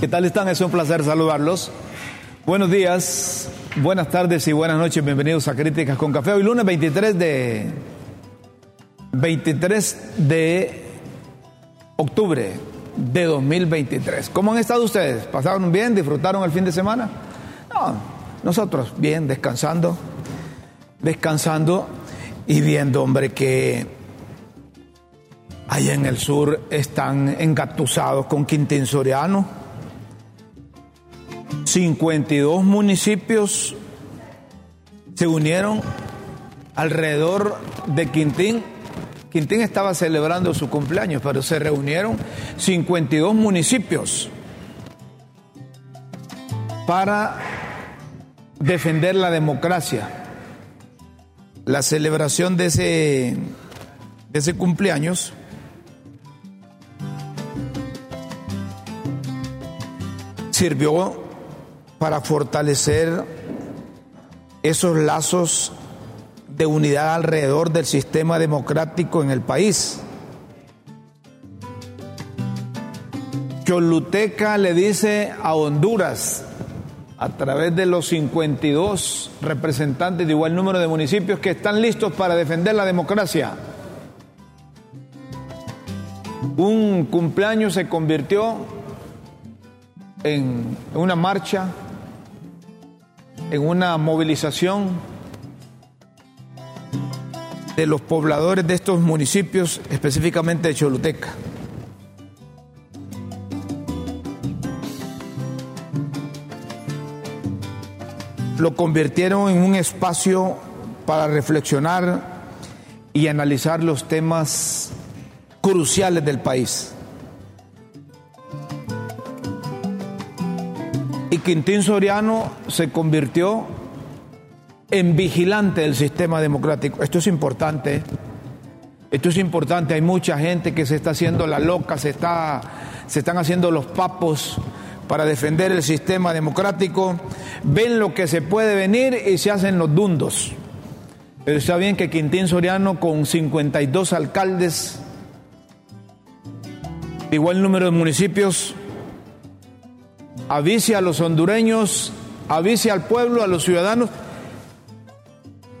¿Qué tal están? Es un placer saludarlos. Buenos días, buenas tardes y buenas noches. Bienvenidos a Críticas con Café. Hoy lunes 23 de 23 de octubre de 2023. ¿Cómo han estado ustedes? ¿Pasaron bien? ¿Disfrutaron el fin de semana? No, nosotros bien, descansando, descansando y viendo, hombre, que allá en el sur están engatusados con Quintín Soriano 52 municipios se unieron alrededor de Quintín. Quintín estaba celebrando su cumpleaños, pero se reunieron 52 municipios para defender la democracia. La celebración de ese, de ese cumpleaños sirvió para fortalecer esos lazos de unidad alrededor del sistema democrático en el país. Choluteca le dice a Honduras, a través de los 52 representantes de igual número de municipios que están listos para defender la democracia. Un cumpleaños se convirtió en una marcha en una movilización de los pobladores de estos municipios, específicamente de Choluteca. Lo convirtieron en un espacio para reflexionar y analizar los temas cruciales del país. Quintín Soriano se convirtió en vigilante del sistema democrático. Esto es importante. Esto es importante. Hay mucha gente que se está haciendo la loca, se, está, se están haciendo los papos para defender el sistema democrático. Ven lo que se puede venir y se hacen los dundos. Pero está bien que Quintín Soriano, con 52 alcaldes, de igual número de municipios, avise a los hondureños, avise al pueblo, a los ciudadanos,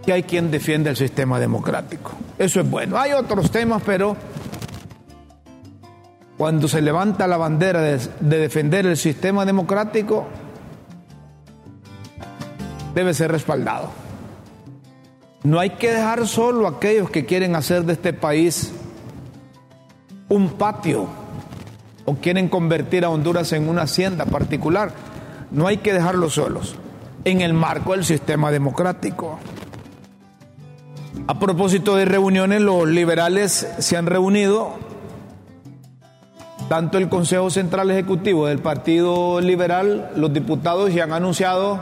que hay quien defiende el sistema democrático. Eso es bueno. Hay otros temas, pero cuando se levanta la bandera de, de defender el sistema democrático, debe ser respaldado. No hay que dejar solo a aquellos que quieren hacer de este país un patio o quieren convertir a Honduras en una hacienda particular. No hay que dejarlos solos en el marco del sistema democrático. A propósito de reuniones, los liberales se han reunido, tanto el Consejo Central Ejecutivo del Partido Liberal, los diputados ya han anunciado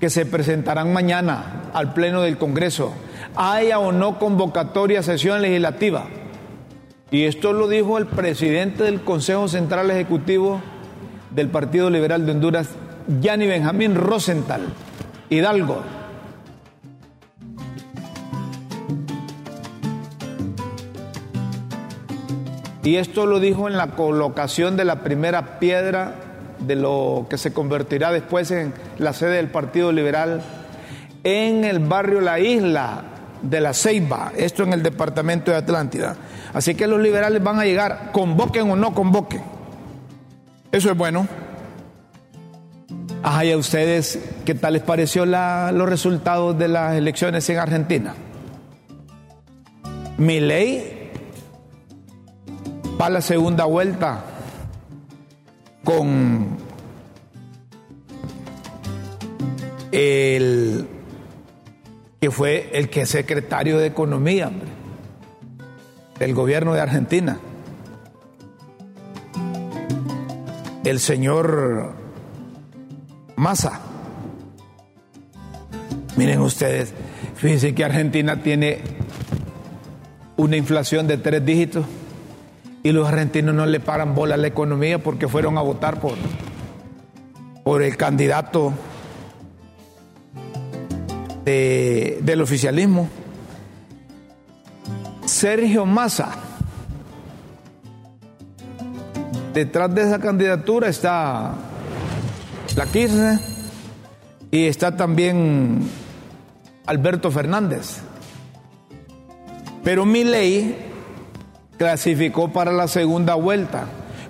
que se presentarán mañana al Pleno del Congreso, haya o no convocatoria a sesión legislativa. Y esto lo dijo el presidente del Consejo Central Ejecutivo del Partido Liberal de Honduras, Yanni Benjamín Rosenthal, Hidalgo. Y esto lo dijo en la colocación de la primera piedra de lo que se convertirá después en la sede del Partido Liberal en el barrio La Isla de la Ceiba, esto en el departamento de Atlántida. Así que los liberales van a llegar, convoquen o no convoquen. Eso es bueno. Ajá, y a ustedes, ¿qué tal les pareció los resultados de las elecciones en Argentina? Mi ley va a la segunda vuelta con el que fue el que es secretario de Economía hombre, del gobierno de Argentina. El señor Massa. Miren ustedes, fíjense que Argentina tiene una inflación de tres dígitos y los argentinos no le paran bola a la economía porque fueron a votar por, por el candidato del oficialismo, Sergio Massa. Detrás de esa candidatura está la Kirchner y está también Alberto Fernández. Pero mi ley clasificó para la segunda vuelta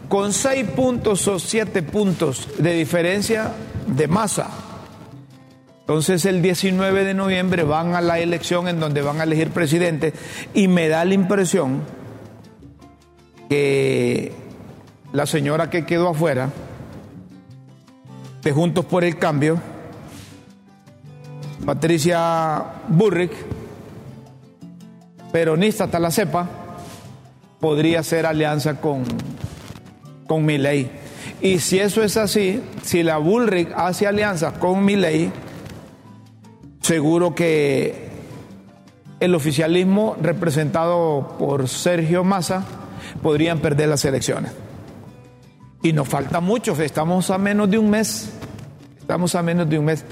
con seis puntos o siete puntos de diferencia de masa. Entonces el 19 de noviembre van a la elección en donde van a elegir presidente y me da la impresión que la señora que quedó afuera de Juntos por el Cambio, Patricia Burrick, peronista hasta la cepa, podría hacer alianza con, con mi ley. Y si eso es así, si la Bullrich hace alianza con mi ley, seguro que el oficialismo representado por Sergio Massa podrían perder las elecciones. Y nos falta mucho, estamos a menos de un mes. Estamos a menos de un mes.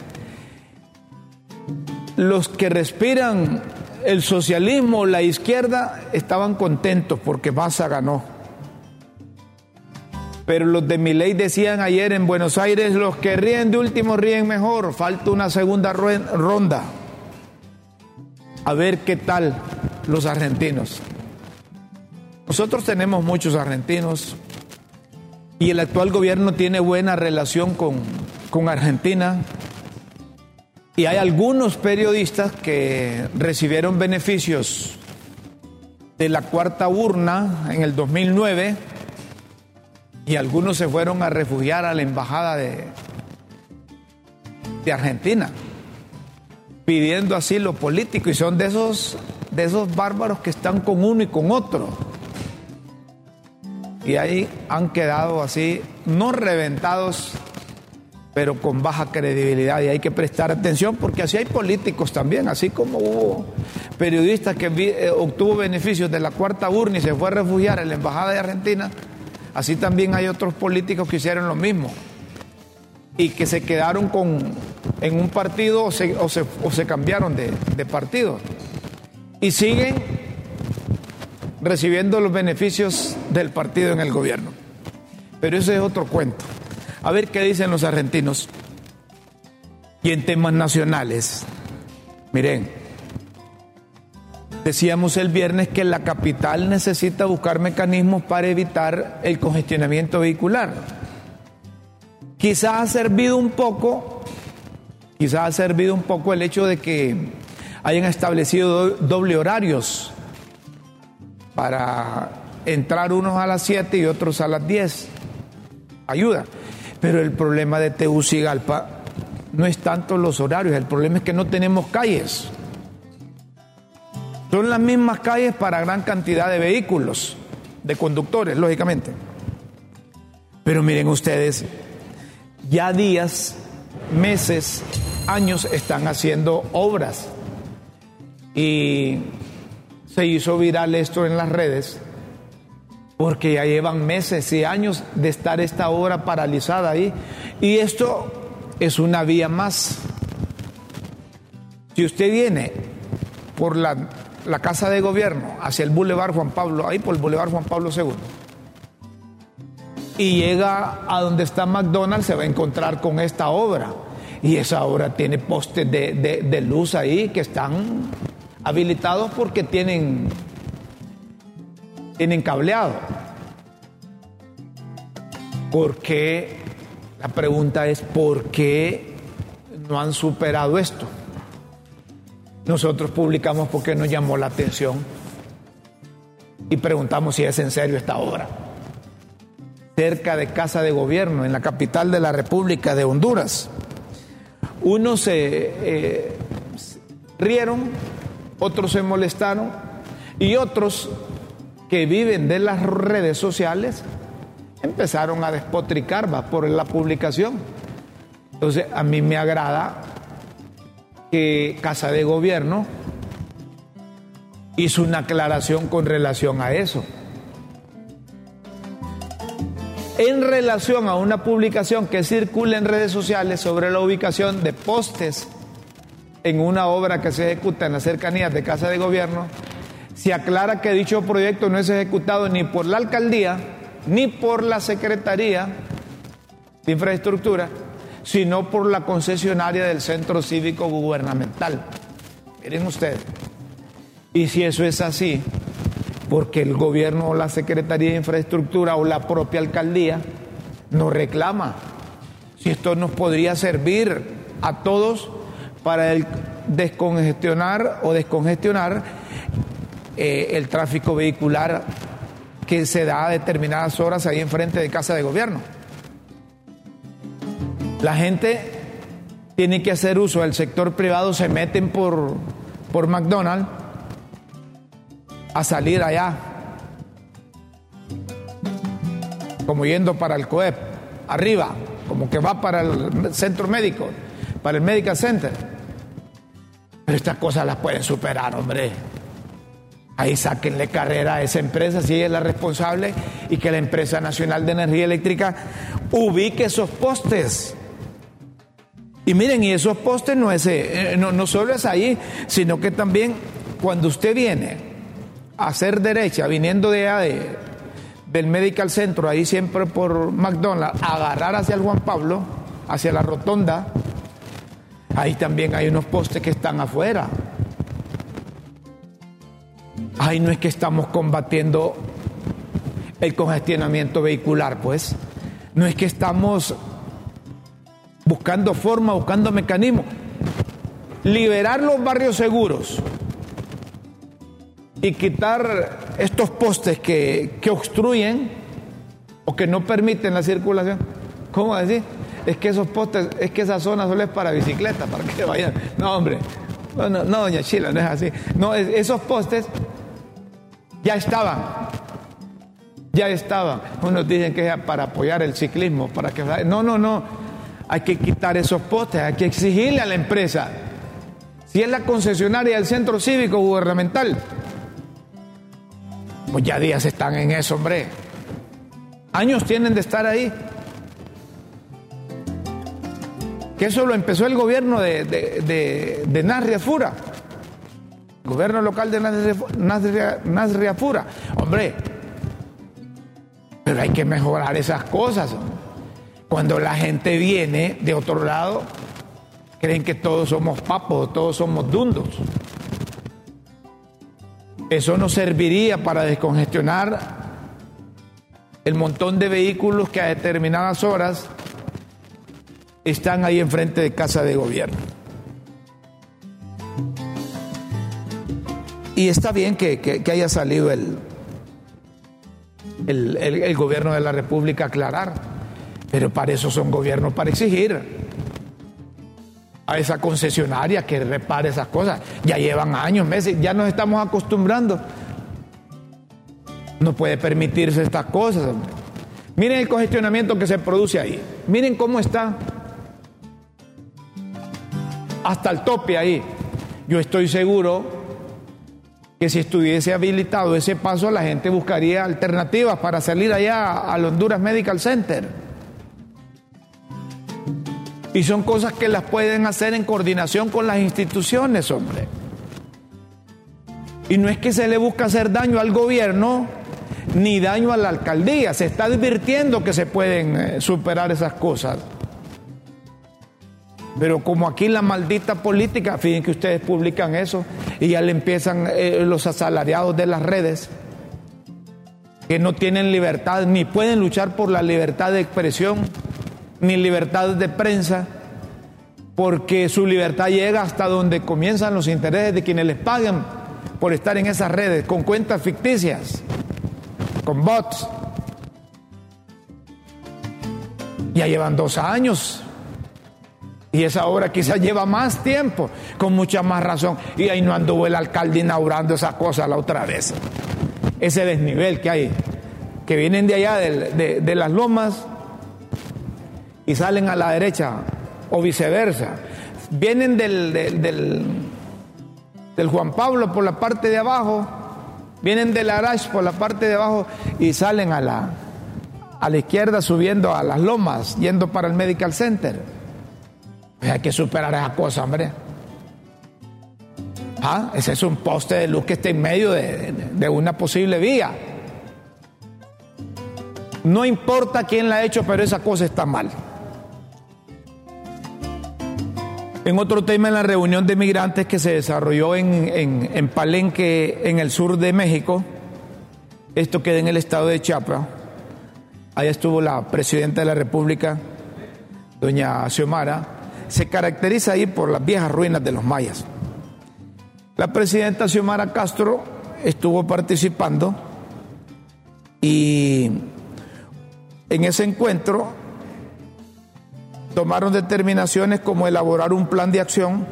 Los que respiran el socialismo, la izquierda, estaban contentos porque Massa ganó. Pero los de mi ley decían ayer en Buenos Aires, los que ríen de último ríen mejor, falta una segunda ronda. A ver qué tal los argentinos. Nosotros tenemos muchos argentinos y el actual gobierno tiene buena relación con, con Argentina. Y hay algunos periodistas que recibieron beneficios de la cuarta urna en el 2009 y algunos se fueron a refugiar a la embajada de, de Argentina, pidiendo asilo político y son de esos, de esos bárbaros que están con uno y con otro. Y ahí han quedado así, no reventados, pero con baja credibilidad. Y hay que prestar atención porque así hay políticos también, así como hubo periodistas que eh, obtuvo beneficios de la cuarta urna y se fue a refugiar en la embajada de Argentina Así también hay otros políticos que hicieron lo mismo y que se quedaron con, en un partido o se, o se, cambiaron de, de partido y siguen recibiendo los beneficios del partido en el gobierno. Pero ese es otro cuento. A ver qué dicen los argentinos. Y en temas nacionales, miren, Decíamos el viernes que la capital necesita buscar mecanismos para evitar el congestionamiento vehicular. Quizás ha servido un poco, quizás ha servido un poco el hecho de que hayan establecido doble horarios para entrar unos a las 7 y otros a las 10. Ayuda. Pero el problema de Tegucigalpa no es tanto los horarios, el problema es que no tenemos calles. Son las mismas calles para gran cantidad de vehículos, de conductores, lógicamente. Pero miren ustedes, ya días, meses, años están haciendo obras. Y se hizo viral esto en las redes porque ya llevan meses y años de estar esta obra paralizada ahí. Y esto es una vía más. Si usted viene por la la casa de gobierno hacia el Boulevard Juan Pablo, ahí por el Boulevard Juan Pablo II, y llega a donde está McDonald's, se va a encontrar con esta obra. Y esa obra tiene postes de, luz ahí que están habilitados porque tienen, tienen cableado. ¿Por qué? La pregunta es, ¿por qué no han superado esto? Nosotros publicamos porque nos llamó la atención y preguntamos si es en serio esta obra. Cerca de Casa de Gobierno, en la capital de la República de Honduras. Uno se, eh, rieron, otros se molestaron y otros que viven de las redes sociales empezaron a despotricar por la publicación. Entonces, a mí me agrada que Casa de Gobierno hizo una aclaración con relación a eso. En relación a una publicación que circula en redes sociales sobre la ubicación de postes en una obra que se ejecuta en las cercanías de Casa de Gobierno, se aclara que dicho proyecto no es ejecutado ni por la alcaldía ni por la Secretaría de Infraestructura, sino por la concesionaria del Centro Cívico Gubernamental. Miren ustedes. Y si eso es así, porque el gobierno o la Secretaría de Infraestructura o la propia alcaldía nos reclama, si esto nos podría servir a todos para descongestionar o descongestionar eh, el tráfico vehicular que se da a determinadas horas ahí enfrente de casa de gobierno. La gente tiene que hacer uso del sector privado, se meten por, por McDonald's a salir allá, como yendo para el COEP, arriba, como que va para el centro médico, para el Medical Center. Pero estas cosas las pueden superar, hombre. Ahí sáquenle carrera a esa empresa si ella es la responsable y que la empresa nacional de energía eléctrica ubique esos postes. Y miren, y esos postes no, es, eh, no, no solo es ahí, sino que también cuando usted viene a hacer derecha, viniendo de, de del Medical Center, ahí siempre por McDonald's, agarrar hacia el Juan Pablo, hacia la rotonda, ahí también hay unos postes que están afuera. Ay, no es que estamos combatiendo el congestionamiento vehicular, pues. No es que estamos buscando forma, buscando mecanismos. Liberar los barrios seguros y quitar estos postes que, que obstruyen o que no permiten la circulación. ¿Cómo decir? Es que esos postes, es que esa zona solo es para bicicleta, para que vayan. No, hombre. No, doña Chila, no es así. No, esos postes ya estaban. Ya estaban. Unos dicen que es para apoyar el ciclismo, para que no, no, no. Hay que quitar esos postes, hay que exigirle a la empresa. Si es la concesionaria del centro cívico gubernamental, pues ya días están en eso, hombre. Años tienen de estar ahí. Que eso lo empezó el gobierno de, de, de, Nasria Fura. Gobierno local de Nasria. Hombre, pero hay que mejorar esas cosas. Cuando la gente viene de otro lado, creen que todos somos papos, todos somos dundos. Eso no serviría para descongestionar el montón de vehículos que a determinadas horas están ahí enfrente de casa de gobierno. Y está bien que, haya salido el, el, gobierno de la República a aclarar, pero para eso son gobiernos, para exigir a esa concesionaria que repare esas cosas. Ya llevan años, meses, ya nos estamos acostumbrando. No puede permitirse estas cosas. Miren el congestionamiento que se produce ahí. Miren cómo está. Hasta el tope ahí. Yo estoy seguro que si estuviese habilitado ese paso, la gente buscaría alternativas para salir allá al Honduras Medical Center. Y son cosas que las pueden hacer en coordinación con las instituciones, hombre. Y no es que se le busca hacer daño al gobierno ni daño a la alcaldía. Se está advirtiendo que se pueden eh, superar esas cosas. Pero como aquí la maldita política, fíjense que ustedes publican eso y ya le empiezan eh, los asalariados de las redes que no tienen libertad ni pueden luchar por la libertad de expresión ni libertad de prensa, porque su libertad llega hasta donde comienzan los intereses de quienes les pagan por estar en esas redes, con cuentas ficticias, con bots. Ya llevan dos años Y esa obra quizás lleva más tiempo, con mucha más razón. Y ahí no anduvo el alcalde inaugurando esa cosa la otra vez. Ese desnivel que hay, que vienen de allá de, de las lomas y salen a la derecha, o viceversa. Vienen del, del, del, Juan Pablo por la parte de abajo, vienen del Arash por la parte de abajo y salen a la, a la izquierda subiendo a las lomas, yendo para el Medical Center. Hay que superar esa cosa, hombre. Ah, ese es un poste de luz que está en medio de, de una posible vía. No importa quién la ha hecho, pero esa cosa está mal. En otro tema, en la reunión de migrantes que se desarrolló en, en, en, Palenque, en el sur de México, esto queda en el estado de Chiapas, allá estuvo la presidenta de la República, doña Xiomara, se caracteriza ahí por las viejas ruinas de los mayas. La presidenta Xiomara Castro estuvo participando y en ese encuentro tomaron determinaciones como elaborar un plan de acción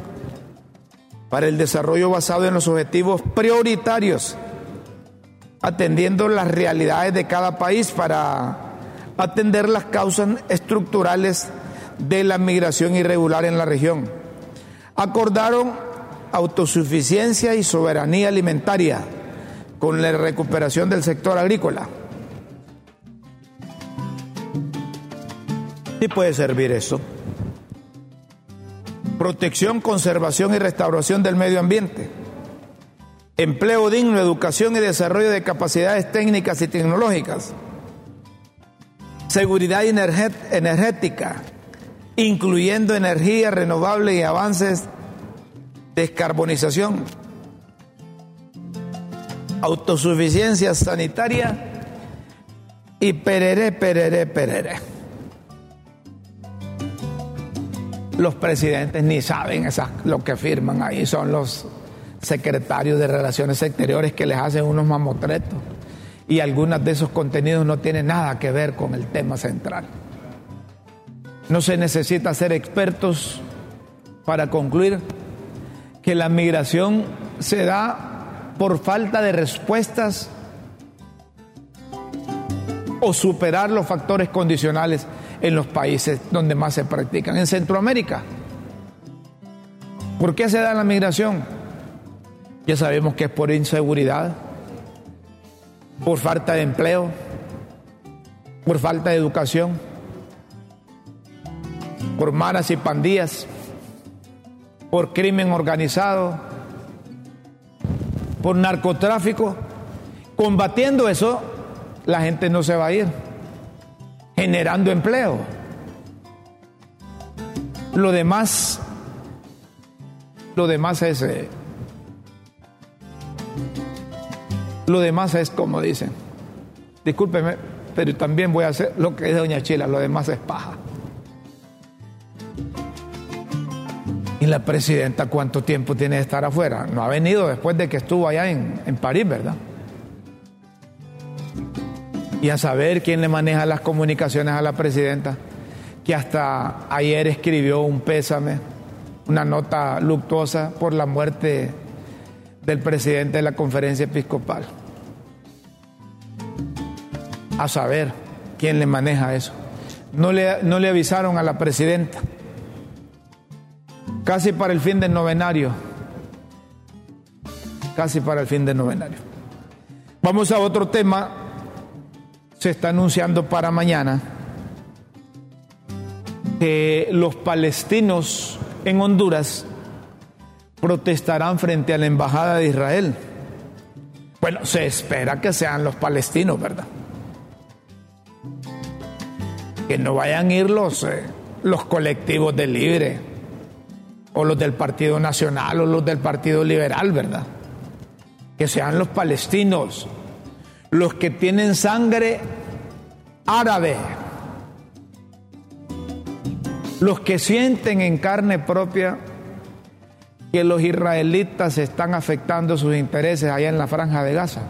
para el desarrollo basado en los objetivos prioritarios, atendiendo las realidades de cada país para atender las causas estructurales de la migración irregular en la región. Acordaron autosuficiencia y soberanía alimentaria con la recuperación del sector agrícola. ¿Y puede servir eso? Protección, conservación y restauración del medio ambiente. Empleo digno, educación y desarrollo de capacidades técnicas y tecnológicas. Seguridad energética, incluyendo energía renovable y avances de descarbonización, autosuficiencia sanitaria y perere, perere, perere. Los presidentes ni saben lo que firman ahí, son los secretarios de Relaciones Exteriores que les hacen unos mamotretos. Y algunos de esos contenidos no tienen nada que ver con el tema central. No se necesita ser expertos para concluir que la migración se da por falta de respuestas o superar los factores condicionales en los países donde más se practican. En Centroamérica, ¿por qué se da la migración? Ya sabemos que es por inseguridad, por falta de empleo, por falta de educación por maras y pandillas, por crimen organizado, por narcotráfico. Combatiendo eso, la gente no se va a ir, generando empleo. Lo demás, lo demás es, eh, lo demás es como dicen. Discúlpeme, pero también voy a hacer lo que dice Doña Chila, lo demás es paja. ¿Y la presidenta cuánto tiempo tiene de estar afuera? No ha venido después de que estuvo allá en, en París, ¿verdad? Y a saber quién le maneja las comunicaciones a la presidenta, que hasta ayer escribió un pésame, una nota luctuosa por la muerte del presidente de la conferencia episcopal. A saber quién le maneja eso. No le, no le avisaron a la presidenta casi para el fin del novenario. Casi para el fin del novenario. Vamos a otro tema. Se está anunciando para mañana que los palestinos en Honduras protestarán frente a la embajada de Israel. Bueno, se espera que sean los palestinos, ¿verdad? Que no vayan a ir los, eh, los colectivos de libre o los del Partido Nacional o los del Partido Liberal, ¿verdad? Que sean los palestinos, los que tienen sangre árabe, los que sienten en carne propia que los israelitas están afectando sus intereses allá en la franja de Gaza.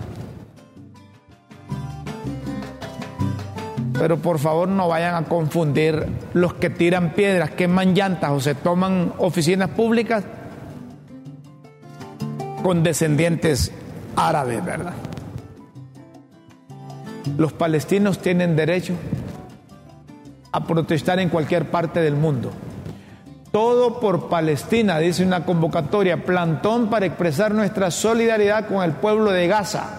pero por favor no vayan a confundir los que tiran piedras, queman llantas o se toman oficinas públicas con descendientes árabes, ¿verdad? Los palestinos tienen derecho a protestar en cualquier parte del mundo. Todo por Palestina, dice una convocatoria, plantón para expresar nuestra solidaridad con el pueblo de Gaza.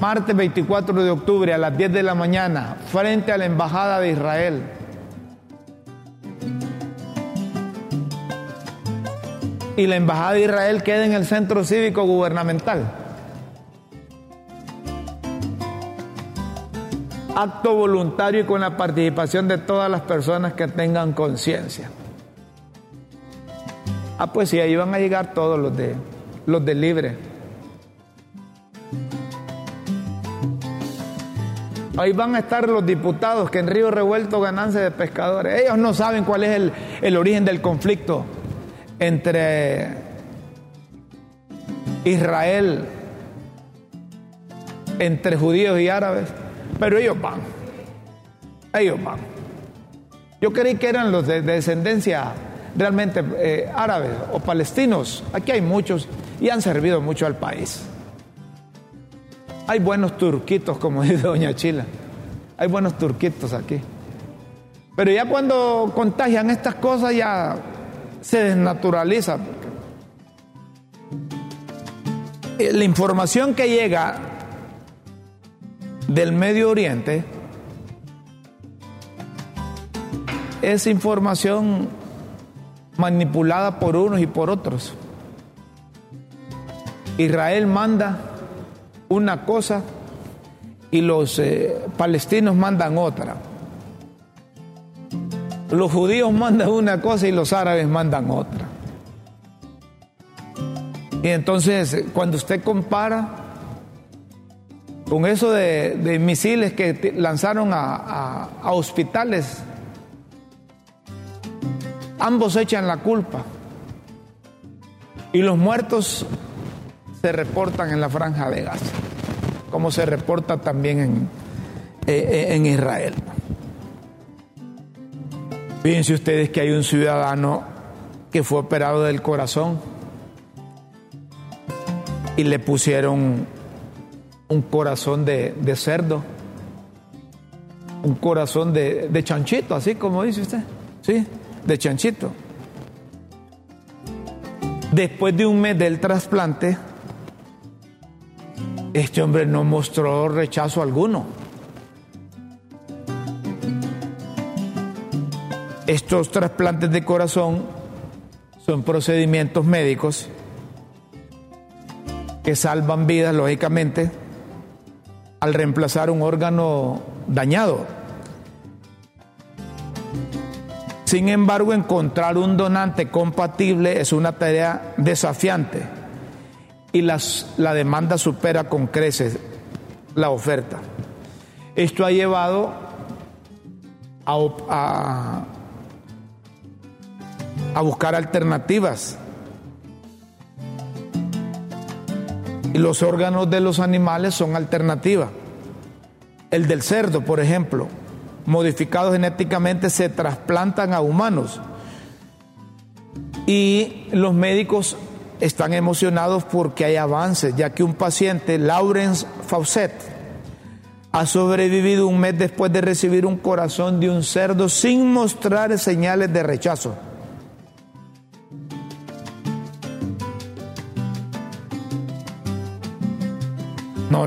Martes 24 de octubre a las 10 de la mañana, frente a la Embajada de Israel. Y la Embajada de Israel queda en el centro cívico gubernamental. Acto voluntario y con la participación de todas las personas que tengan conciencia. Ah, pues sí, ahí van a llegar todos los de los de libre. Ahí van a estar los diputados que en Río Revuelto ganancia de pescadores. Ellos no saben cuál es el, el origen del conflicto entre Israel, entre judíos y árabes. Pero ellos van. Ellos van. Yo creí que eran los de, descendencia realmente eh, árabes o palestinos. Aquí hay muchos y han servido mucho al país. Hay buenos turquitos, como dice Doña Chila. Hay buenos turquitos aquí. Pero ya cuando contagian estas cosas ya se desnaturaliza. La información que llega del Medio Oriente es información manipulada por unos y por otros. Israel manda una cosa y los eh, palestinos mandan otra. Los judíos mandan una cosa y los árabes mandan otra. Y entonces cuando usted compara con eso de, misiles que lanzaron a, hospitales, ambos echan la culpa. Y los muertos se reportan en la franja de Gaza, como se reporta también en, eh, eh, en Israel. Fíjense ustedes que hay un ciudadano que fue operado del corazón y le pusieron un corazón de, cerdo, un corazón de, chanchito, así como dice usted, ¿sí? De chanchito. Después de un mes del trasplante, este hombre no mostró rechazo alguno. Estos trasplantes de corazón son procedimientos médicos que salvan vidas, lógicamente, al reemplazar un órgano dañado. Sin embargo, encontrar un donante compatible es una tarea desafiante y las, la demanda supera con creces la oferta. Esto ha llevado a, a buscar alternativas Y los órganos de los animales son alternativas. El del cerdo, por ejemplo, modificados genéticamente, se trasplantan a humanos. Y los médicos están emocionados porque hay avances, ya que un paciente, Lawrence Fawcett, ha sobrevivido un mes después de recibir un corazón de un cerdo sin mostrar señales de rechazo.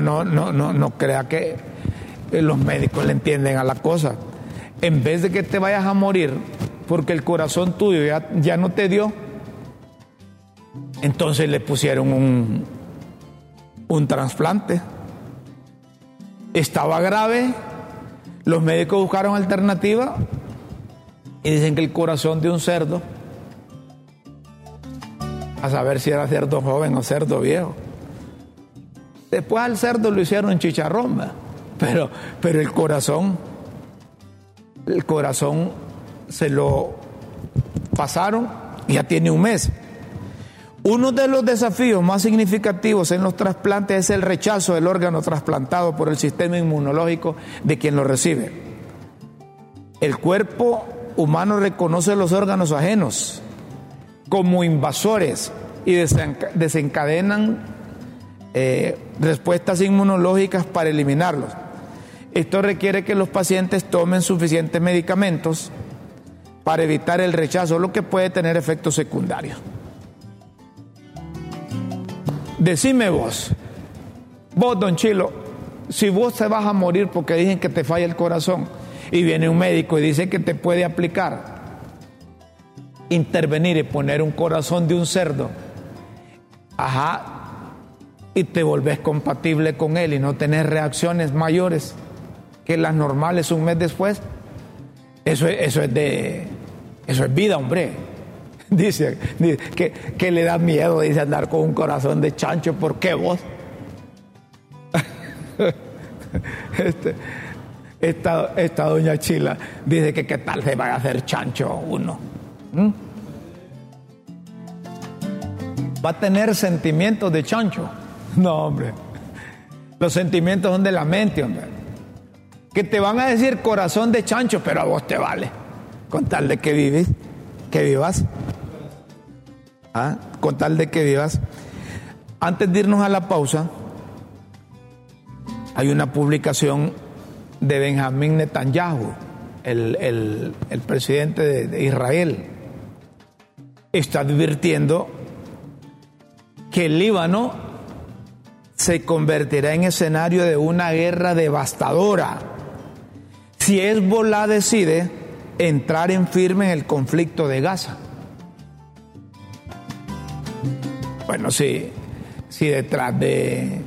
No, no, no, no, no crea que los médicos le entienden a la cosa. En vez de que te vayas a morir porque el corazón tuyo ya, ya no te dio, entonces le pusieron un, un trasplante. Estaba grave, los médicos buscaron alternativa y dicen que el corazón de un cerdo, a saber si era cerdo joven o cerdo viejo, Después al cerdo lo hicieron chicharrón, pero, pero el corazón, el corazón se lo pasaron ya tiene un mes. Uno de los desafíos más significativos en los trasplantes es el rechazo del órgano trasplantado por el sistema inmunológico de quien lo recibe. El cuerpo humano reconoce los órganos ajenos como invasores y desencadenan eh, respuestas inmunológicas para eliminarlos. Esto requiere que los pacientes tomen suficientes medicamentos para evitar el rechazo, lo que puede tener efectos secundarios. Decime vos, vos, don Chilo, si vos te vas a morir porque dicen que te falla el corazón y viene un médico y dice que te puede aplicar, intervenir y poner un corazón de un cerdo, ajá, y te volvés compatible con él y no tenés reacciones mayores que las normales un mes después, eso, eso es de, eso es vida, hombre. Dice, que, le da miedo, dice, andar con un corazón de chancho. ¿Por qué vos? Este, esta, doña Chila dice que qué tal se va a hacer chancho uno. Va a tener sentimientos de chancho. No, hombre. Los sentimientos son de la mente, hombre. Que te van a decir corazón de chancho, pero a vos te vale. Con tal de que vives, que vivas. ¿ah? con tal de que vivas. Antes de irnos a la pausa, hay una publicación de Benjamín Netanyahu, el, presidente de, de Israel. Está advirtiendo que el Líbano se convertirá en escenario de una guerra devastadora si Hezbollah decide entrar en firme en el conflicto de Gaza. Bueno, sí, sí detrás de,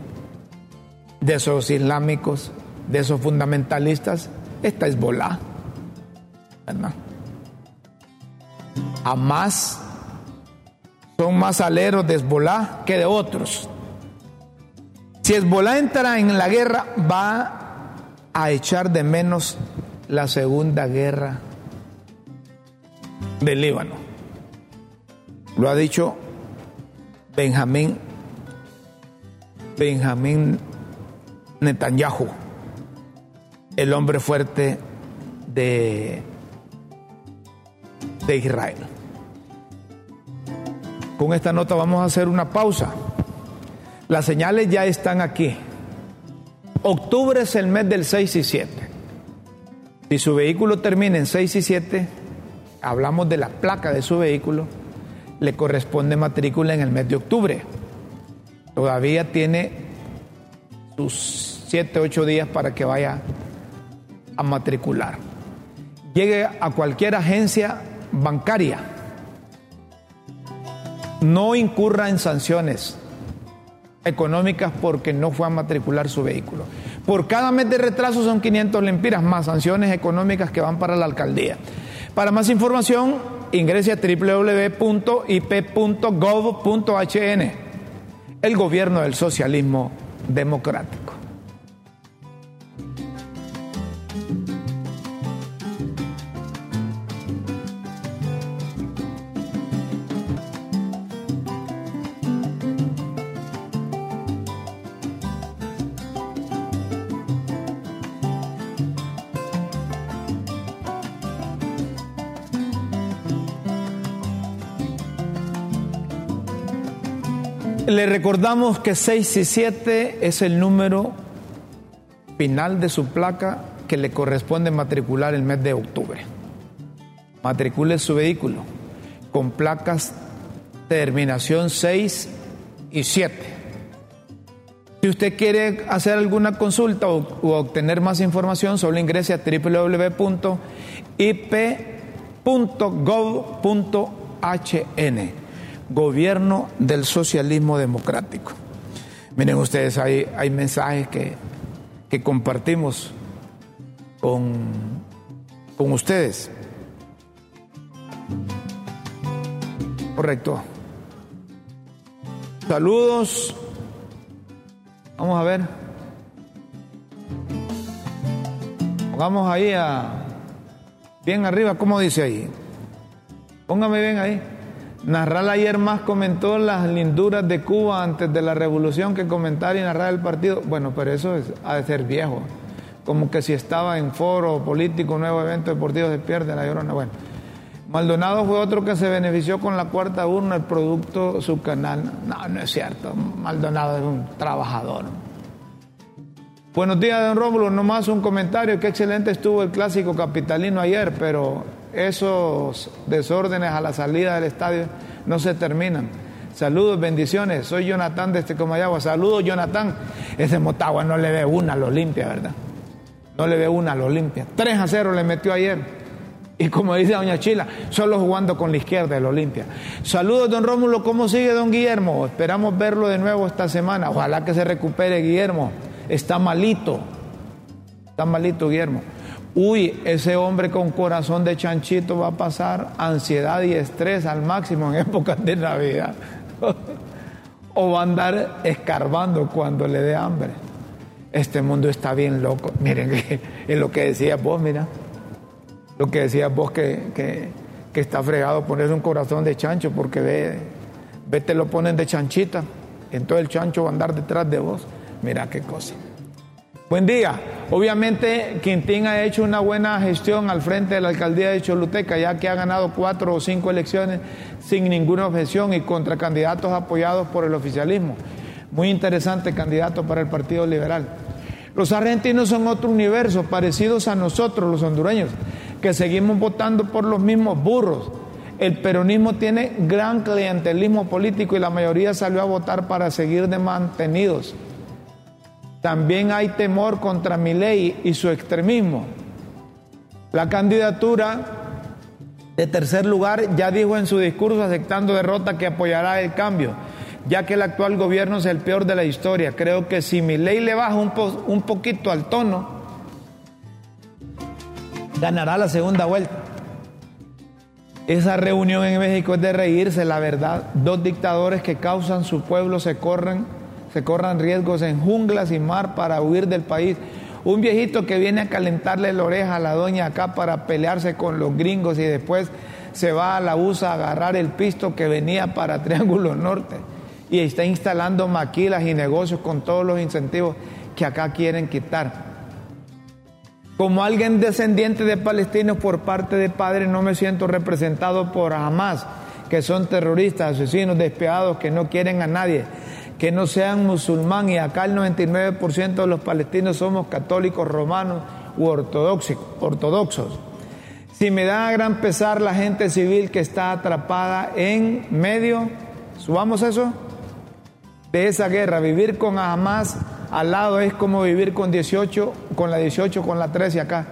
de esos islámicos, de esos fundamentalistas, está Hezbollah. ¿verdad? más son más aleros de Hezbollah que de otros. Si Hezbollah entra en la guerra, va a echar de menos la segunda guerra del Líbano. Lo ha dicho Benjamín, Benjamín Netanyahu, el hombre fuerte de, de Israel. Con esta nota vamos a hacer una pausa. Las señales ya están aquí. Octubre es el mes del 6 y 7. Si su vehículo termina en 6 y 7, hablamos de la placa de su vehículo le corresponde matrícula en el mes de octubre. Todavía tiene sus 7, 8 días para que vaya a matricular. Llegue a cualquier agencia bancaria. No incurra en sanciones económicas porque no fue a matricular su vehículo. Por cada mes de retraso son 500 lempiras más sanciones económicas que van para la alcaldía. Para más información, ingrese a www.ip.gov.hn, el gobierno del socialismo democrático. Recordamos que 6 y 7 es el número final de su placa que le corresponde matricular el mes de octubre. Matricule su vehículo con placas terminación 6 y 7. Si usted quiere hacer alguna consulta o, obtener más información, solo ingrese a www.ip.gov.hn gobierno del socialismo democrático. Miren ustedes, hay, mensajes que, que compartimos con, con ustedes. Correcto. Saludos. Vamos a ver. Pongamos ahí a bien arriba, ¿cómo dice ahí? Póngame bien ahí. Narrar ayer más comentó las linduras de Cuba antes de la revolución que comentar y narrar el partido. Bueno, pero eso es, ha de ser viejo. Como que si estaba en foro político, nuevo evento deportivo, se pierde la llorona. Bueno, Maldonado fue otro que se benefició con la cuarta urna, el producto su canal. No, no es cierto. Maldonado es un trabajador. Buenos días, don Rómulo. Nomás un comentario. Qué excelente estuvo el clásico capitalino ayer, pero esos desórdenes a la salida del estadio no se terminan. Saludos, bendiciones. Soy Jonathan de este Comayagua. Saludos, Jonathan. Ese Motagua no le ve una a limpia, ¿verdad? No le ve una a limpia. 3 a 0 le metió ayer. Y como dice doña Chila, solo jugando con la izquierda del Olimpia. Saludos, don Rómulo. ¿Cómo sigue don Guillermo? Esperamos verlo de nuevo esta semana. Ojalá que se recupere Guillermo. Está malito. Está malito Guillermo uy, ese hombre con corazón de chanchito va a pasar ansiedad y estrés al máximo en épocas de Navidad. o va a andar escarbando cuando le dé hambre. Este mundo está bien loco. Miren, es lo que decías vos, mira. Lo que decías vos que, que, está fregado ponerse un corazón de chancho porque ve, ve te lo ponen de chanchita. Entonces el chancho va a andar detrás de vos. Mira qué cosa. Buen día. Obviamente Quintín ha hecho una buena gestión al frente de la alcaldía de Choluteca, ya que ha ganado cuatro o cinco elecciones sin ninguna objeción y contra candidatos apoyados por el oficialismo. Muy interesante candidato para el Partido Liberal. Los argentinos son otro universo, parecidos a nosotros, los hondureños, que seguimos votando por los mismos burros. El peronismo tiene gran clientelismo político y la mayoría salió a votar para seguir de mantenidos. También hay temor contra mi ley y su extremismo. La candidatura de tercer lugar ya dijo en su discurso aceptando derrota que apoyará el cambio, ya que el actual gobierno es el peor de la historia. Creo que si mi ley le baja un, un poquito al tono, ganará la segunda vuelta. Esa reunión en México es de reírse, la verdad. Dos dictadores que causan su pueblo se corren se corran riesgos en junglas y mar para huir del país. Un viejito que viene a calentarle la oreja a la doña acá para pelearse con los gringos y después se va a la USA a agarrar el pisto que venía para Triángulo Norte y está instalando maquilas y negocios con todos los incentivos que acá quieren quitar. Como alguien descendiente de palestinos por parte de padre, no me siento representado por Hamas, que son terroristas, asesinos, despiadados, que no quieren a nadie que no sean musulmán y acá el 99% de los palestinos somos católicos romanos u ortodoxos. Si me da gran pesar la gente civil que está atrapada en medio, subamos eso, de esa guerra, vivir con Hamas al lado es como vivir con 18, con la 18, con la 13 acá.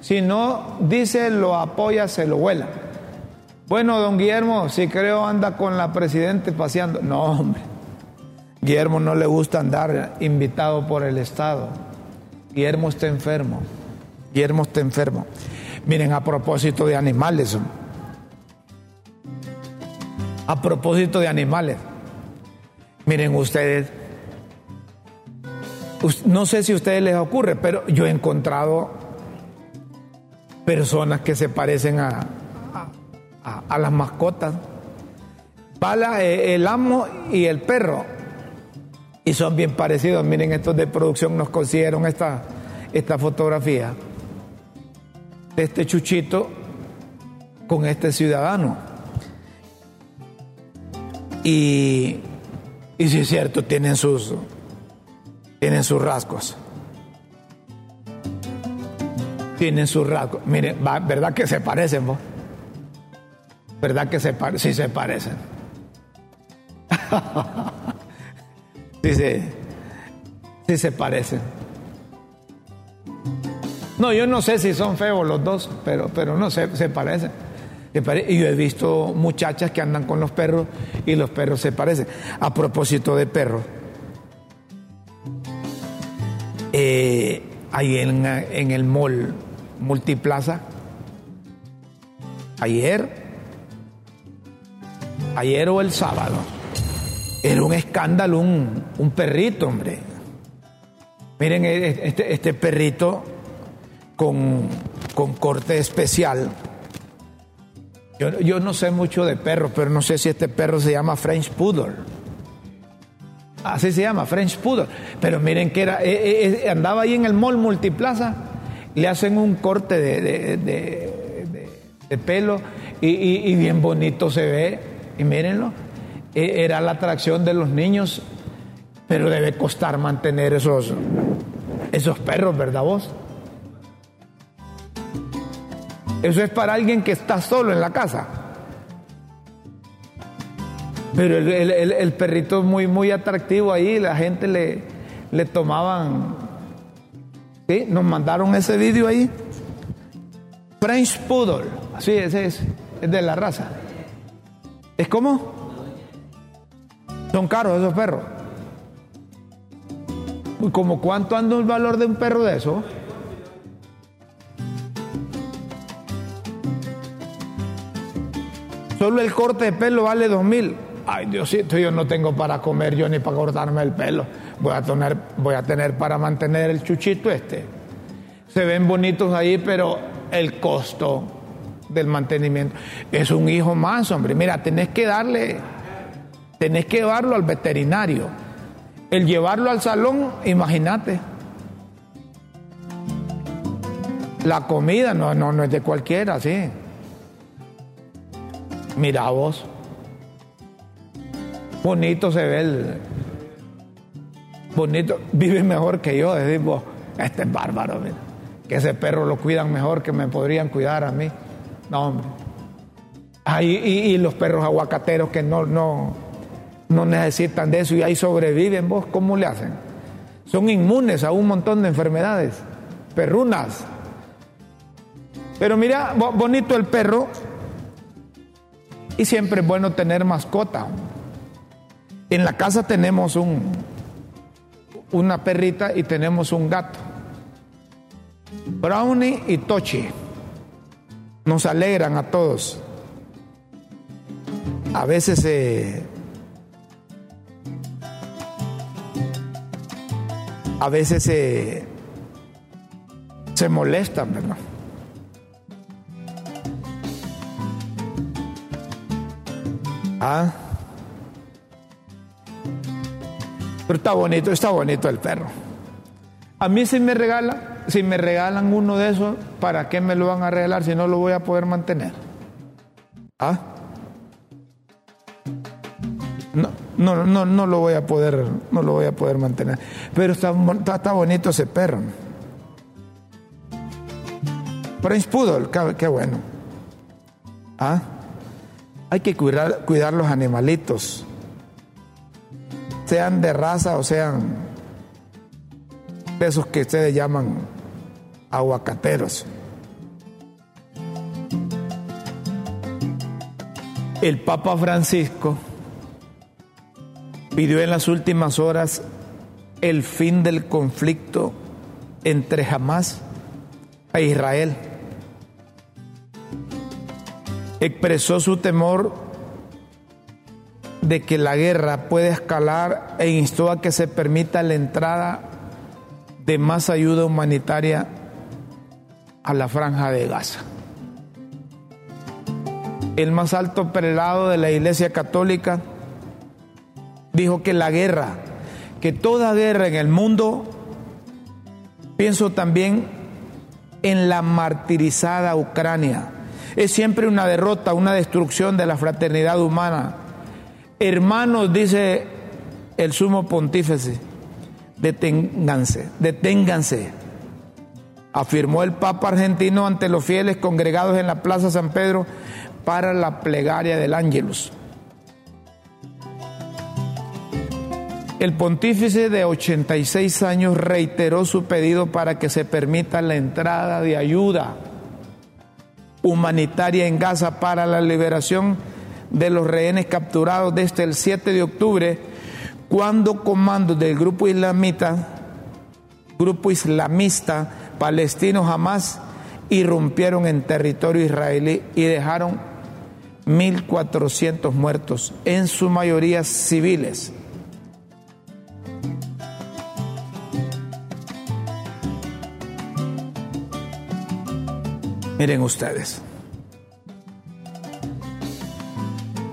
Si no dice lo apoya, se lo vuela. Bueno, don Guillermo, si creo anda con la presidente paseando. No, hombre. Guillermo no le gusta andar invitado por el Estado. Guillermo está enfermo. Guillermo está enfermo. Miren, a propósito de animales. A propósito de animales. Miren ustedes. No sé si a ustedes les ocurre, pero yo he encontrado personas que se parecen a, a, las mascotas. Va el amo y el perro y son bien parecidos. Miren, estos de producción nos consiguieron esta, esta fotografía de este chuchito con este ciudadano. Y, y si es cierto, tienen sus, tienen sus rasgos. Tienen sus rasgos. Miren, ¿verdad que se parecen vos? ¿Verdad que se parecen? Sí se parecen. Se, sí se parecen. No, yo no sé si son feos los dos, pero, pero no se parecen. Y yo he visto muchachas que andan con los perros y los perros se parecen. A propósito de perros, eh, ahí en, en el mall Multiplaza, ayer, ayer o el sábado, era un escándalo, un, perrito, hombre. Miren, e, este, este perrito con, con corte especial Yo, yo no sé mucho de perros, pero no sé si este perro se llama French Poodle. Así se llama, French Poodle. Pero miren que era, eh, andaba ahí en el mall multiplaza, le hacen un corte de, de, pelo y, y, bien bonito se ve. Y mírenlo, e, era la atracción de los niños, pero debe costar mantener esos, esos perros, ¿verdad vos? Eso es para alguien que está solo en la casa. Pero el, el, el perrito es muy, muy atractivo ahí, la gente le, le tomaban. ¿sí? Nos mandaron ese vídeo ahí. French Poodle, así ese es, es de la raza. ¿Es como? Son caros esos perros. ¿Como cuánto anda el valor de un perro de eso? Solo el corte de pelo vale dos mil. Ay, Diosito, yo no tengo para comer yo ni para cortarme el pelo. Voy a tener, voy a tener para mantener el chuchito este. Se ven bonitos ahí, pero el costo del mantenimiento es un hijo más, hombre. Mira, tenés que darle, tenés que llevarlo al veterinario. El llevarlo al salón, imagínate. La comida no, no, no es de cualquiera, sí. Mira vos. Bonito se ve el. Bonito. Vive mejor que yo. Decís vos, este es bárbaro, mira. Que ese perro lo cuidan mejor que me podrían cuidar a mí. No, hombre. Ahí, y, y, los perros aguacateros que no, no, no necesitan de eso y ahí sobreviven, vos, ¿cómo le hacen? Son inmunes a un montón de enfermedades. Perrunas. Pero mira, bonito el perro, y siempre es bueno tener mascota. En la casa tenemos un, una perrita y tenemos un gato. Brownie y Tochi nos alegran a todos. A veces se... a veces se, se molestan, ¿verdad? Ah. Pero está bonito, está bonito el perro. A mí si me regala, si me regalan uno de esos, ¿para qué me lo van a regalar si no lo voy a poder mantener? ¿Ah? No, no, no, no lo voy a poder, no lo voy a poder mantener. Pero está, está, bonito ese perro. Prince Poodle, qué, bueno. ¿Ah? Hay que cuidar, cuidar los animalitos, sean de raza o sean esos que ustedes llaman aguacateros. El Papa Francisco pidió en las últimas horas el fin del conflicto entre Hamas e Israel expresó su temor de que la guerra pueda escalar e instó a que se permita la entrada de más ayuda humanitaria a la franja de Gaza. El más alto prelado de la Iglesia Católica dijo que la guerra, que toda guerra en el mundo, pienso también en la martirizada Ucrania, es siempre una derrota, una destrucción de la fraternidad humana. Hermanos, dice el sumo pontífice, deténganse, deténganse, afirmó el Papa argentino ante los fieles congregados en la Plaza San Pedro para la plegaria del Ángelus. El pontífice de 86 años reiteró su pedido para que se permita la entrada de ayuda humanitaria en Gaza para la liberación de los rehenes capturados desde el 7 de octubre, cuando comandos del grupo islamita, grupo islamista palestino jamás irrumpieron en territorio israelí y dejaron 1.400 muertos, en su mayoría civiles. Miren ustedes.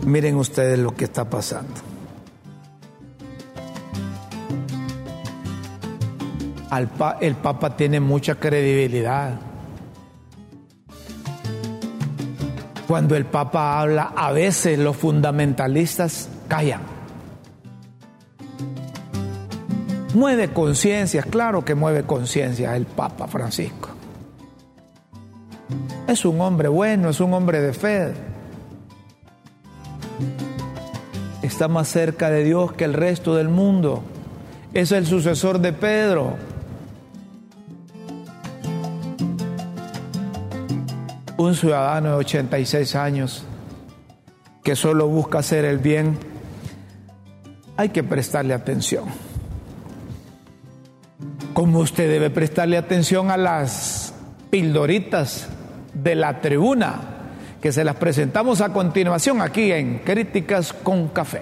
Miren ustedes lo que está pasando. el Papa tiene mucha credibilidad. Cuando el Papa habla, a veces los fundamentalistas callan. Mueve conciencias, claro que mueve conciencias el Papa Francisco. Es un hombre bueno, es un hombre de fe. Está más cerca de Dios que el resto del mundo. Es el sucesor de Pedro. Un ciudadano de 86 años que solo busca hacer el bien, hay que prestarle atención. Como usted debe prestarle atención a las pildoritas de la tribuna, que se las presentamos a continuación aquí en Críticas con Café.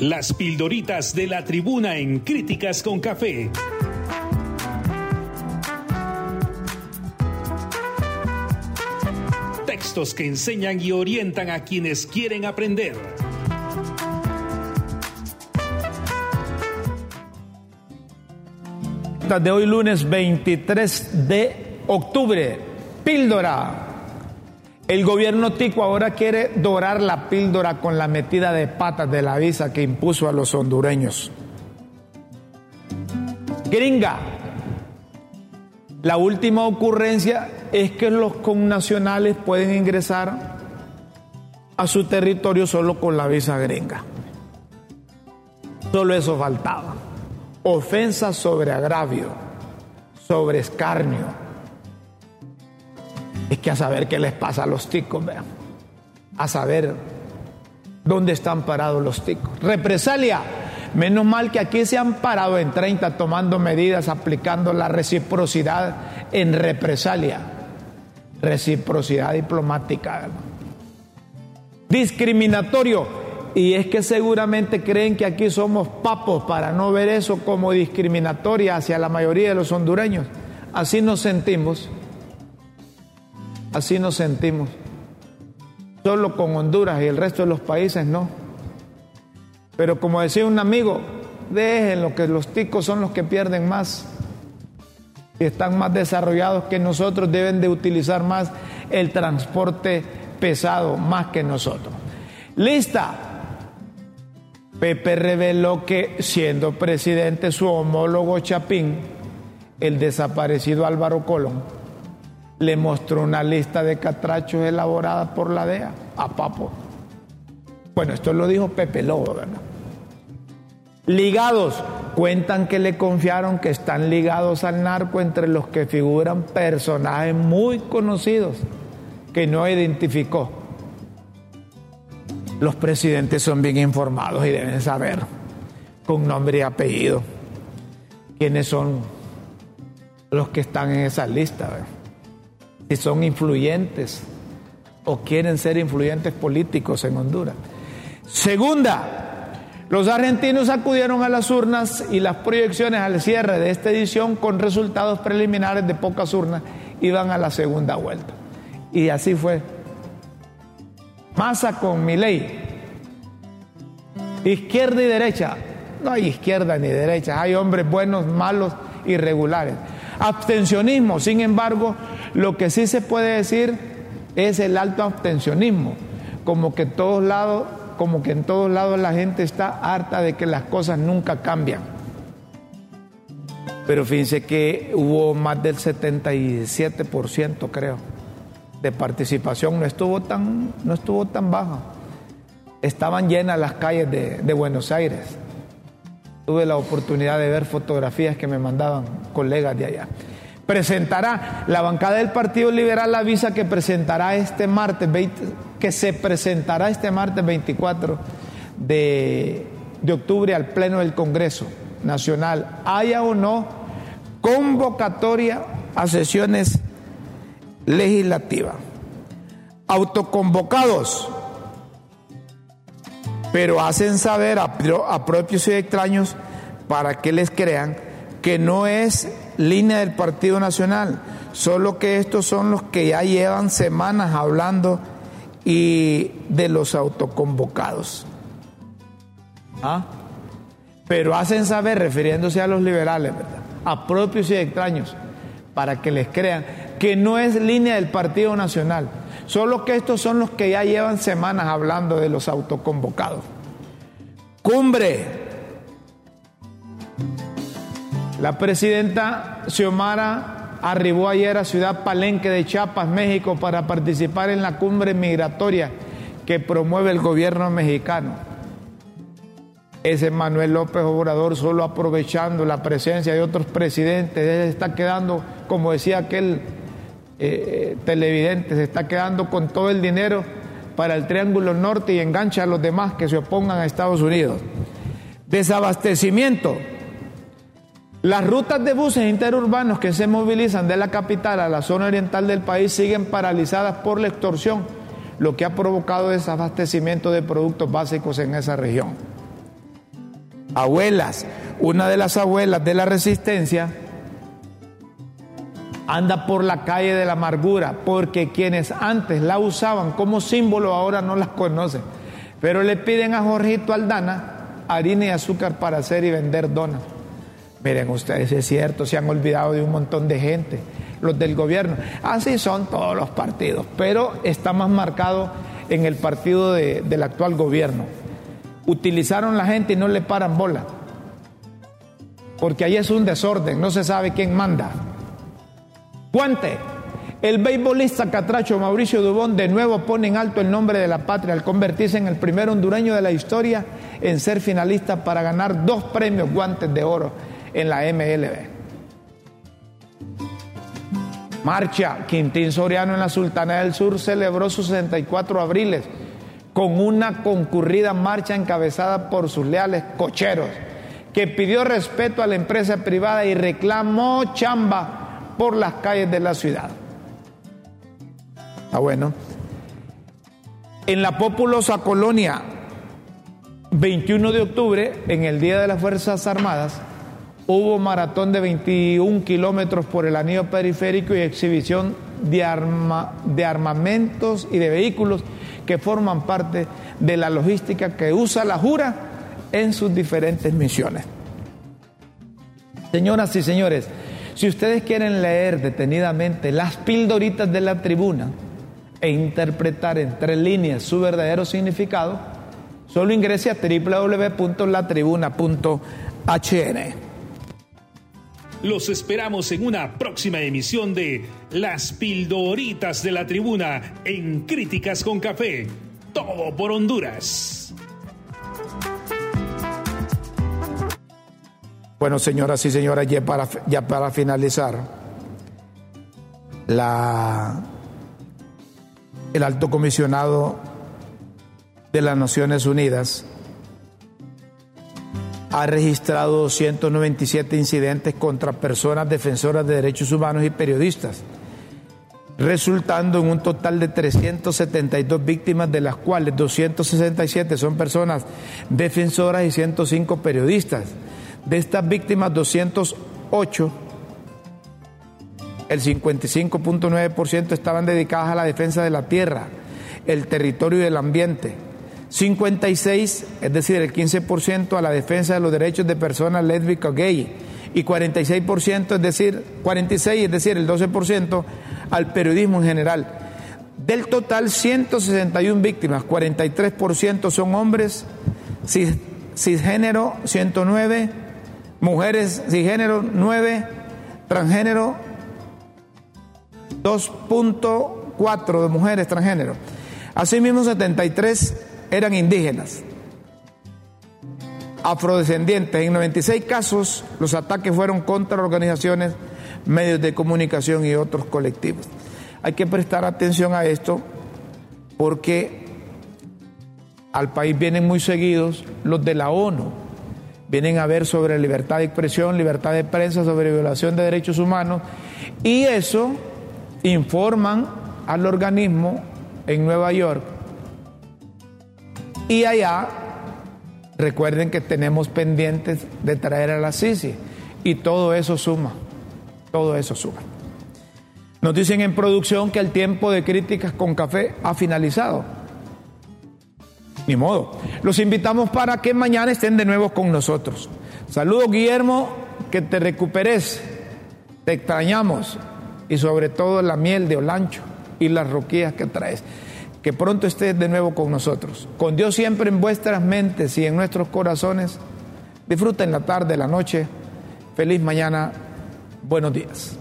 Las pildoritas de la tribuna en Críticas con Café. Textos que enseñan y orientan a quienes quieren aprender. De hoy lunes 23 de octubre, píldora. El gobierno tico ahora quiere dorar la píldora con la metida de patas de la visa que impuso a los hondureños. Gringa. La última ocurrencia es que los connacionales pueden ingresar a su territorio solo con la visa gringa. Solo eso faltaba. Ofensa sobre agravio, sobre escarnio es que a saber qué les pasa a los ticos, vean. A saber dónde están parados los ticos. Represalia. Menos mal que aquí se han parado en 30 tomando medidas, aplicando la reciprocidad en represalia. Reciprocidad diplomática. Discriminatorio. Y es que seguramente creen que aquí somos papos para no ver eso como discriminatoria hacia la mayoría de los hondureños. Así nos sentimos. Así nos sentimos. Solo con Honduras y el resto de los países no. Pero como decía un amigo, lo que los ticos son los que pierden más. Y están más desarrollados que nosotros, deben de utilizar más el transporte pesado, más que nosotros. Lista. Pepe reveló que siendo presidente su homólogo Chapín, el desaparecido Álvaro Colón, le mostró una lista de catrachos elaborada por la DEA a Papo. Bueno, esto lo dijo Pepe Lobo, ¿verdad? Ligados, cuentan que le confiaron que están ligados al narco entre los que figuran personajes muy conocidos que no identificó. Los presidentes son bien informados y deben saber con nombre y apellido quiénes son los que están en esa lista. ¿verdad? Si son influyentes o quieren ser influyentes políticos en Honduras. Segunda, los argentinos acudieron a las urnas y las proyecciones al cierre de esta edición con resultados preliminares de pocas urnas iban a la segunda vuelta. Y así fue. Masa con mi ley. Izquierda y derecha. No hay izquierda ni derecha. Hay hombres buenos, malos, irregulares. Abstencionismo, sin embargo, lo que sí se puede decir es el alto abstencionismo, como que todos lados, como que en todos lados la gente está harta de que las cosas nunca cambian. Pero fíjense que hubo más del 77%, creo, de participación, no estuvo tan, no estuvo tan baja. Estaban llenas las calles de, de Buenos Aires. Tuve la oportunidad de ver fotografías que me mandaban colegas de allá presentará la bancada del Partido Liberal la visa que presentará este martes que se presentará este martes 24 de, de octubre al Pleno del Congreso Nacional, haya o no convocatoria a sesiones legislativas. Autoconvocados, pero hacen saber a propios y extraños para que les crean que no es línea del Partido Nacional, solo que estos son los que ya llevan semanas hablando y de los autoconvocados. ¿Ah? Pero hacen saber, refiriéndose a los liberales, a propios y extraños, para que les crean que no es línea del Partido Nacional, solo que estos son los que ya llevan semanas hablando de los autoconvocados. Cumbre. La presidenta Xiomara arribó ayer a Ciudad Palenque de Chiapas, México, para participar en la cumbre migratoria que promueve el gobierno mexicano. Ese Manuel López Obrador solo aprovechando la presencia de otros presidentes, él está quedando, como decía aquel eh, televidente, se está quedando con todo el dinero para el Triángulo Norte y engancha a los demás que se opongan a Estados Unidos. Desabastecimiento. Las rutas de buses interurbanos que se movilizan de la capital a la zona oriental del país siguen paralizadas por la extorsión, lo que ha provocado desabastecimiento de productos básicos en esa región. Abuelas, una de las abuelas de la resistencia, anda por la calle de la amargura, porque quienes antes la usaban como símbolo ahora no las conocen. Pero le piden a Jorgito Aldana harina y azúcar para hacer y vender donas. Miren ustedes, es cierto, se han olvidado de un montón de gente, los del gobierno. Así son todos los partidos, pero está más marcado en el partido del actual gobierno. Utilizaron la gente y no le paran bola, porque ahí es un desorden, no se sabe quién manda. Guante. El beisbolista catracho Mauricio Dubón de nuevo pone en alto el nombre de la patria al convertirse en el primer hondureño de la historia en ser finalista para ganar dos premios guantes de oro en la MLB. Marcha. Quintín Soriano en la Sultana del Sur celebró sus 64 abriles con una concurrida marcha encabezada por sus leales cocheros, que pidió respeto a la empresa privada y reclamó chamba por las calles de la ciudad. Ah, bueno. En la populosa colonia, 21 de octubre, en el Día de las Fuerzas Armadas, hubo maratón de 21 kilómetros por el anillo periférico y exhibición de, arma, de armamentos y de vehículos que forman parte de la logística que usa la Jura en sus diferentes misiones. Señoras y señores, si ustedes quieren leer detenidamente las pildoritas de la tribuna e interpretar en tres líneas su verdadero significado, solo ingrese a www.latribuna.hn. Los esperamos en una próxima emisión de Las Pildoritas de la Tribuna en Críticas con Café. Todo por Honduras. Bueno, señoras y señores, ya para, ya para finalizar, la, el alto comisionado de las Naciones Unidas ha registrado 197 incidentes contra personas defensoras de derechos humanos y periodistas, resultando en un total de 372 víctimas, de las cuales 267 son personas defensoras y 105 periodistas. De estas víctimas, 208, el 55.9% estaban dedicadas a la defensa de la tierra, el territorio y el ambiente. 56, es decir, el 15% a la defensa de los derechos de personas lésbicas o gay y 46%, es decir, 46, es decir, el 12% al periodismo en general. Del total, 161 víctimas, 43% son hombres, cisgénero 109, mujeres cisgénero 9, transgénero 2.4 de mujeres transgénero. Asimismo, 73 eran indígenas, afrodescendientes. En 96 casos, los ataques fueron contra organizaciones, medios de comunicación y otros colectivos. Hay que prestar atención a esto porque al país vienen muy seguidos los de la ONU, vienen a ver sobre libertad de expresión, libertad de prensa, sobre violación de derechos humanos, y eso informan al organismo en Nueva York. Y allá, recuerden que tenemos pendientes de traer a la Sisi, y todo eso suma, todo eso suma. Nos dicen en producción que el tiempo de críticas con café ha finalizado. Ni modo. Los invitamos para que mañana estén de nuevo con nosotros. Saludos, Guillermo, que te recuperes. Te extrañamos. Y sobre todo la miel de Olancho y las roquillas que traes que pronto estés de nuevo con nosotros. Con Dios siempre en vuestras mentes y en nuestros corazones. Disfruten la tarde, la noche. Feliz mañana. Buenos días.